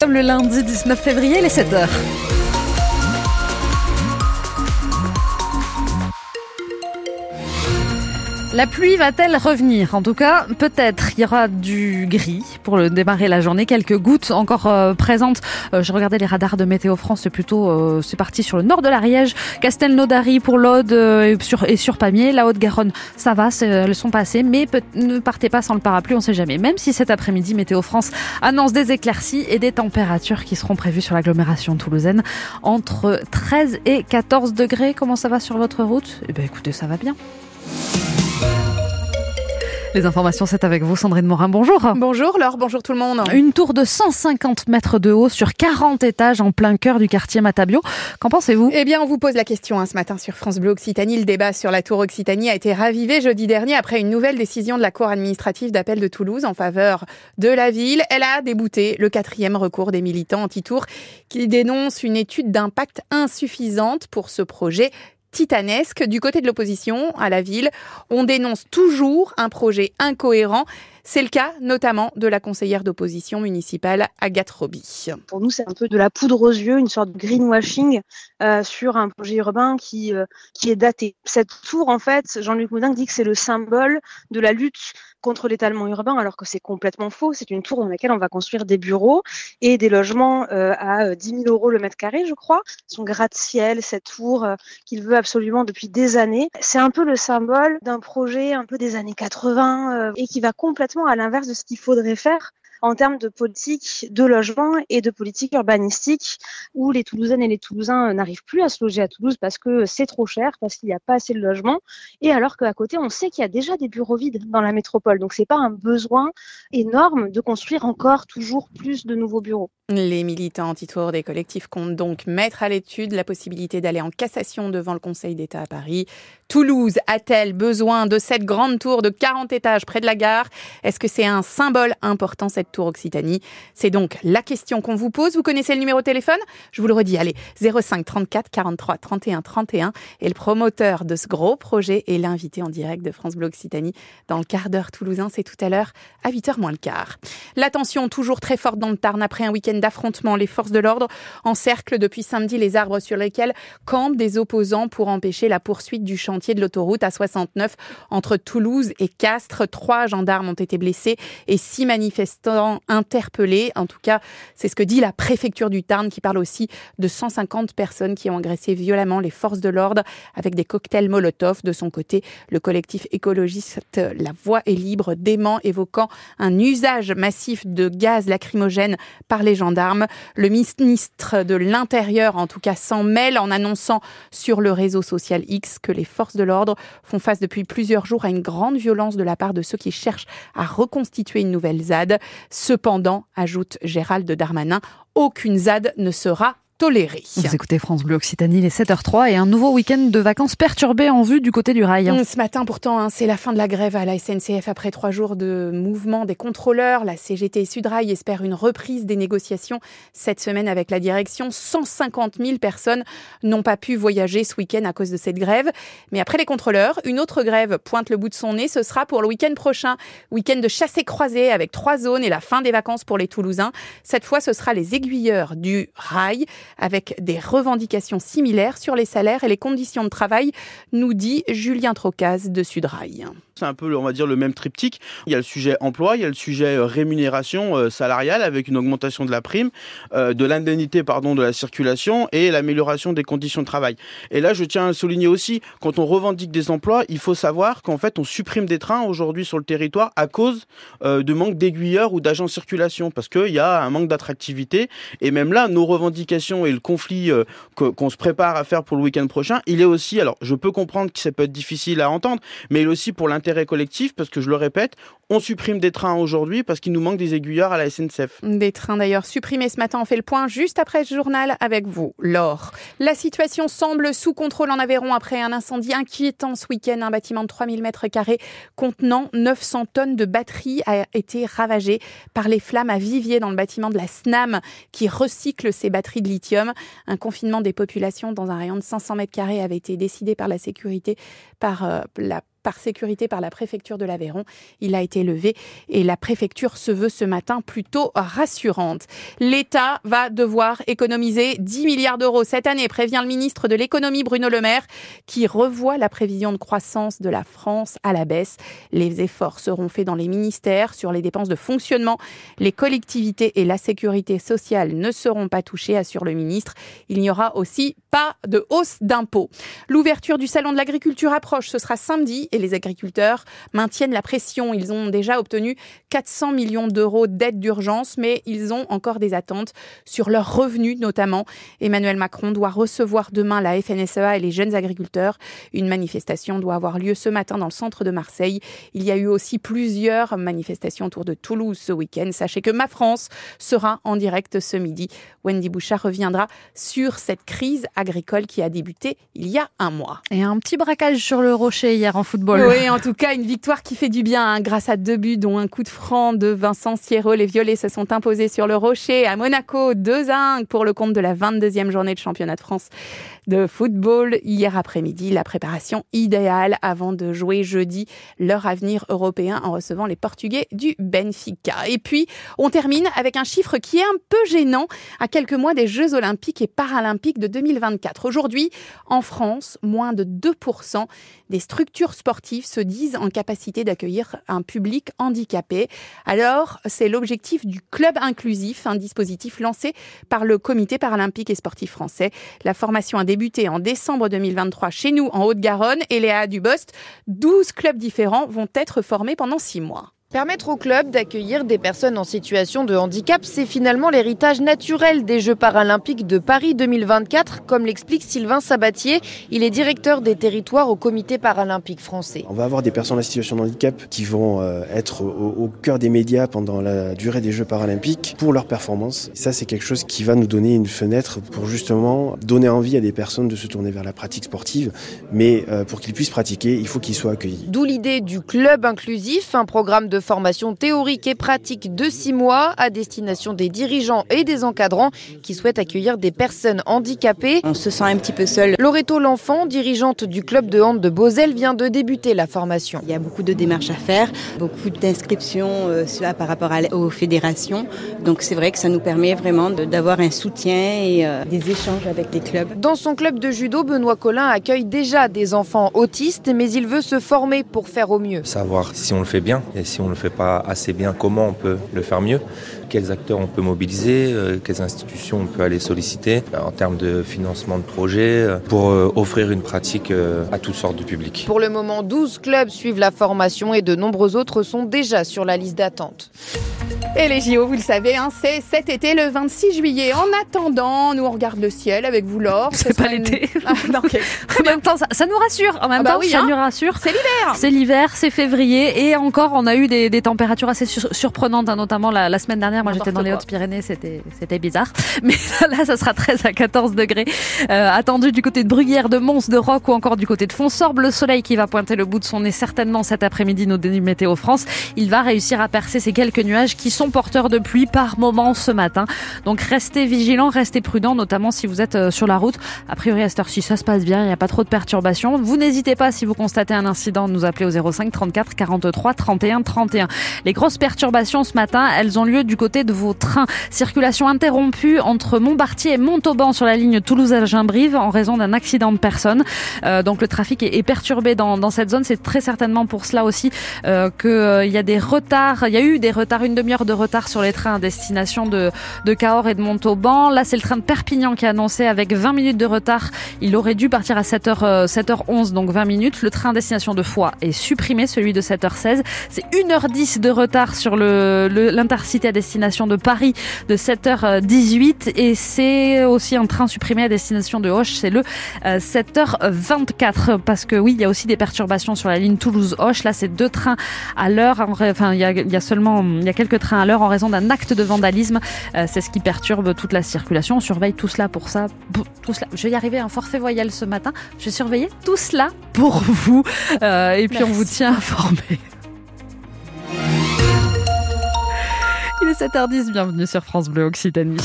Comme le lundi 19 février, les 7h. La pluie va-t-elle revenir? En tout cas, peut-être. Il y aura du gris pour démarrer la journée. Quelques gouttes encore euh, présentes. Euh, je regardais les radars de Météo France. C'est plutôt, euh, c'est parti sur le nord de l'Ariège, Castelnaudary pour l'Aude et, sur, Pamiers. La Haute-Garonne, ça va, elles sont passées. Mais ne partez pas sans le parapluie, on sait jamais. Même si cet après-midi, Météo France annonce des éclaircies et des températures qui seront prévues sur l'agglomération toulousaine entre 13 et 14 degrés. Comment ça va sur votre route? Eh bien, écoutez, ça va bien. Les informations, c'est avec vous, Sandrine Morin. Bonjour. Bonjour Laure, bonjour tout le monde. Une tour de 150 mètres de haut sur 40 étages en plein cœur du quartier Matabio. Qu'en pensez-vous? Eh bien, on vous pose la question hein, ce matin sur France Bleu Occitanie. Le débat sur la tour Occitanie a été ravivé jeudi dernier après une nouvelle décision de la Cour administrative d'appel de Toulouse en faveur de la ville. Elle a débouté le quatrième recours des militants anti-tour qui dénoncent une étude d'impact insuffisante pour ce projet titanesque. Du côté de l'opposition à la ville, on dénonce toujours un projet incohérent. C'est le cas notamment de la conseillère d'opposition municipale Agathe Roby. Pour nous, c'est un peu de la poudre aux yeux, une sorte de greenwashing euh, sur un projet urbain qui, euh, qui est daté. Cette tour, en fait, Jean-Luc Moudin dit que c'est le symbole de la lutte contre l'étalement urbain, alors que c'est complètement faux. C'est une tour dans laquelle on va construire des bureaux et des logements euh, à 10 000 euros le mètre carré, je crois. Son gratte-ciel, cette tour qu'il veut absolument depuis des années. C'est un peu le symbole d'un projet un peu des années 80 et qui va complètement à l'inverse de ce qu'il faudrait faire en termes de politique de logement et de politique urbanistique, où les Toulousaines et les Toulousains n'arrivent plus à se loger à Toulouse parce que c'est trop cher, parce qu'il n'y a pas assez de logements, et alors qu'à côté, on sait qu'il y a déjà des bureaux vides dans la métropole. Donc, c'est pas un besoin énorme de construire encore toujours plus de nouveaux bureaux. Les militants anti-tour des collectifs comptent donc mettre à l'étude la possibilité d'aller en cassation devant le Conseil d'État à Paris. Toulouse a-t-elle besoin de cette grande tour de 40 étages près de la gare? Est-ce que c'est un symbole important, cette tour Occitanie C'est donc la question qu'on vous pose. Vous connaissez le numéro de téléphone? Je vous le redis, allez, 05 34 43 31 31. Et le promoteur de ce gros projet est l'invité en direct de France Bleu Occitanie dans le quart d'heure toulousain. C'est tout à l'heure à 8h moins le quart. La tension toujours très forte dans le Tarn après un week-end d'affrontement. Les forces de l'ordre encerclent depuis samedi les arbres sur lesquels campent des opposants pour empêcher la poursuite du chantier de l'autoroute à 69 entre Toulouse et Castres. Trois gendarmes ont été blessés et six manifestants interpellés. En tout cas, c'est ce que dit la préfecture du Tarn qui parle aussi de 150 personnes qui ont agressé violemment les forces de l'ordre avec des cocktails Molotov. De son côté, le collectif écologiste La Voix est libre dément évoquant un usage massif de gaz lacrymogène par les gendarmes le ministre de l'Intérieur, en tout cas, s'en mêle en annonçant sur le réseau social X que les forces de l'ordre font face depuis plusieurs jours à une grande violence de la part de ceux qui cherchent à reconstituer une nouvelle ZAD. Cependant, ajoute Gérald Darmanin, aucune ZAD ne sera toléré. Vous écoutez France Bleu Occitanie, les 7h03 et un nouveau week-end de vacances perturbé en vue du côté du rail. Hum, ce matin, pourtant, hein, c'est la fin de la grève à la SNCF après trois jours de mouvement des contrôleurs. La CGT Sudrail espèrent une reprise des négociations cette semaine avec la direction. 150 000 personnes n'ont pas pu voyager ce week-end à cause de cette grève. Mais après les contrôleurs, une autre grève pointe le bout de son nez. Ce sera pour le week-end prochain. Week-end de chassé croisé avec trois zones et la fin des vacances pour les Toulousains. Cette fois, ce sera les aiguilleurs du rail avec des revendications similaires sur les salaires et les conditions de travail, nous dit Julien Trocaz de Sudrail. C'est un peu, on va dire, le même triptyque. Il y a le sujet emploi, il y a le sujet euh, rémunération euh, salariale avec une augmentation de la prime, euh, de l'indemnité, pardon, de la circulation et l'amélioration des conditions de travail. Et là, je tiens à souligner aussi, quand on revendique des emplois, il faut savoir qu'en fait, on supprime des trains aujourd'hui sur le territoire à cause de manque d'aiguilleurs ou d'agents circulation parce qu'il y a un manque d'attractivité. Et même là, nos revendications et le conflit qu'on se prépare à faire pour le week-end prochain, il est aussi, alors je peux comprendre que ça peut être difficile à entendre, mais il est aussi pour l'intérêt collectif, parce que je le répète, on supprime des trains aujourd'hui parce qu'il nous manque des aiguilleurs à la SNCF. Des trains d'ailleurs supprimés ce matin. On fait le point juste après ce journal avec vous, Laure. La situation semble sous contrôle en Aveyron après un incendie inquiétant ce week-end. Un bâtiment de 3000 mètres carrés contenant 900 tonnes de batteries a été ravagé par les flammes à Vivier dans le bâtiment de la SNAM qui recycle ces batteries de lithium. Un confinement des populations dans un rayon de 500 mètres carrés avait été décidé par la sécurité, par euh, la par sécurité par la préfecture de l'Aveyron. Il a été levé et la préfecture se veut ce matin plutôt rassurante. L'État va devoir économiser 10 milliards d'euros cette année, prévient le ministre de l'économie Bruno Le Maire, qui revoit la prévision de croissance de la France à la baisse. Les efforts seront faits dans les ministères sur les dépenses de fonctionnement. Les collectivités et la sécurité sociale ne seront pas touchées, assure le ministre. Il n'y aura aussi pas de hausse d'impôts. L'ouverture du salon de l'agriculture Ce sera samedi et les agriculteurs maintiennent la pression. Ils ont déjà obtenu 400 millions d'euros d'aide d'urgence, mais ils ont encore des attentes sur leurs revenus notamment. Emmanuel Macron doit recevoir demain la FNSEA et les jeunes agriculteurs. Une manifestation doit avoir lieu ce matin dans le centre de Marseille. Il y a eu aussi plusieurs manifestations autour de Toulouse ce week-end. Sachez que Ma France sera en direct ce midi. Wendy Bouchard reviendra sur cette crise agricole qui a débuté il y a un mois. Et un petit braquage sur le rocher hier en football. Oui, en tout cas, une victoire qui fait du bien hein, grâce à deux buts, dont un coup de franc de Vincent Sierro. Les Violets se sont imposés sur le rocher à Monaco, 2-1 pour le compte de la 22e journée de championnat de France de football. Hier après-midi, la préparation idéale avant de jouer jeudi leur avenir européen en recevant les Portugais du Benfica. Et puis, on termine avec un chiffre qui est un peu gênant à quelques mois des Jeux olympiques et paralympiques de 2024. Aujourd'hui, en France, moins de 2% des structures sportives se disent en capacité d'accueillir un public handicapé. Alors, c'est l'objectif du Club inclusif, un dispositif lancé par le Comité paralympique et sportif français. La formation a débuté en décembre 2023 chez nous en Haute-Garonne et Léa Dubost. 12 clubs différents vont être formés pendant six mois. Permettre au club d'accueillir des personnes en situation de handicap, c'est finalement l'héritage naturel des Jeux paralympiques de Paris 2024, comme l'explique Sylvain Sabatier. Il est directeur des territoires au comité paralympique français. On va avoir des personnes en situation de handicap qui vont euh, être au, cœur des médias pendant la durée des Jeux paralympiques pour leur performance. ça, c'est quelque chose qui va nous donner une fenêtre pour justement donner envie à des personnes de se tourner vers la pratique sportive. Mais euh, pour qu'ils puissent pratiquer, il faut qu'ils soient accueillis. D'où l'idée du club inclusif, un programme de formation théorique et pratique de six mois à destination des dirigeants et des encadrants qui souhaitent accueillir des personnes handicapées. On se sent un petit peu seul. Loreto L'Enfant, dirigeante du club de hand de Beauzel, vient de débuter la formation. Il y a beaucoup de démarches à faire, beaucoup d'inscriptions euh, par rapport aux fédérations. Donc c'est vrai que ça nous permet vraiment d'avoir un soutien et euh, des échanges avec les clubs. Dans son club de judo, Benoît Collin accueille déjà des enfants autistes, mais il veut se former pour faire au mieux. Savoir si on le fait bien et si on ne le fait pas assez bien, comment on peut le faire mieux, quels acteurs on peut mobiliser, euh, quelles institutions on peut aller solliciter euh, en termes de financement de projet euh, pour offrir une pratique à toutes sortes de publics. Pour le moment, 12 clubs suivent la formation et de nombreux autres sont déjà sur la liste d'attente. Et les JO, vous le savez, hein, c'est cet été, le 26 juillet. En attendant, nous on regarde le ciel avec vous, Laure. C'est pas l'été. Ah, en même temps, ça, nous rassure. En même ah bah temps, oui, ça hein. nous rassure. C'est l'hiver. C'est l'hiver, c'est février. Et encore, on a eu des, températures assez surprenantes, hein, notamment la, semaine dernière. Moi, j'étais dans les Hautes-Pyrénées, c'était, c'était bizarre. Mais là, ça sera 13 à 14 degrés. Euh, attendu du côté de Bruguière, de Mons, de Roc ou encore du côté de Fonsorbe. Le soleil qui va pointer le bout de son nez certainement cet après-midi, nos dénis Météo France. Il va réussir à percer ces quelques nuages qui sont porteurs de pluie par moment ce matin. Donc restez vigilants, restez prudents, notamment si vous êtes euh, sur la route. A priori à cette heure-ci, ça se passe bien, il n'y a pas trop de perturbations. Vous n'hésitez pas si vous constatez un incident, de nous appeler au 05 34 43 31 31. Les grosses perturbations ce matin, elles ont lieu du côté de vos trains. Circulation interrompue entre Montbartier et Montauban sur la ligne Toulouse-Algimbrive en raison d'un accident de personne. Euh, donc le trafic est, perturbé dans, dans cette zone. C'est très certainement pour cela aussi euh, qu'il euh, y a des retards. Il y a eu des retards, une demi-heure de retard sur les trains à destination de, Cahors et de Montauban. Là, c'est le train de Perpignan qui a annoncé avec 20 minutes de retard. Il aurait dû partir à 7h, 7h11, donc 20 minutes. Le train à destination de Foix est supprimé, celui de 7h16. C'est 1h10 de retard sur l'intercité à destination de Paris de 7h18 et c'est aussi un train supprimé à destination de Hoche, c'est le 7h24 parce que oui, il y a aussi des perturbations sur la ligne Toulouse-Hoche. Là, c'est deux trains à l'heure. Enfin, il y, a, il y a seulement il y a quelques trains à l'heure en raison d'un acte de vandalisme. Euh, c'est ce qui perturbe toute la circulation. On surveille tout cela pour ça. Tout cela. Je vais y arriver un forfait voyelle ce matin. Je vais surveiller tout cela pour vous. Euh, et puis on vous tient informé. Il est 7h10, bienvenue sur France Bleu Occitanie.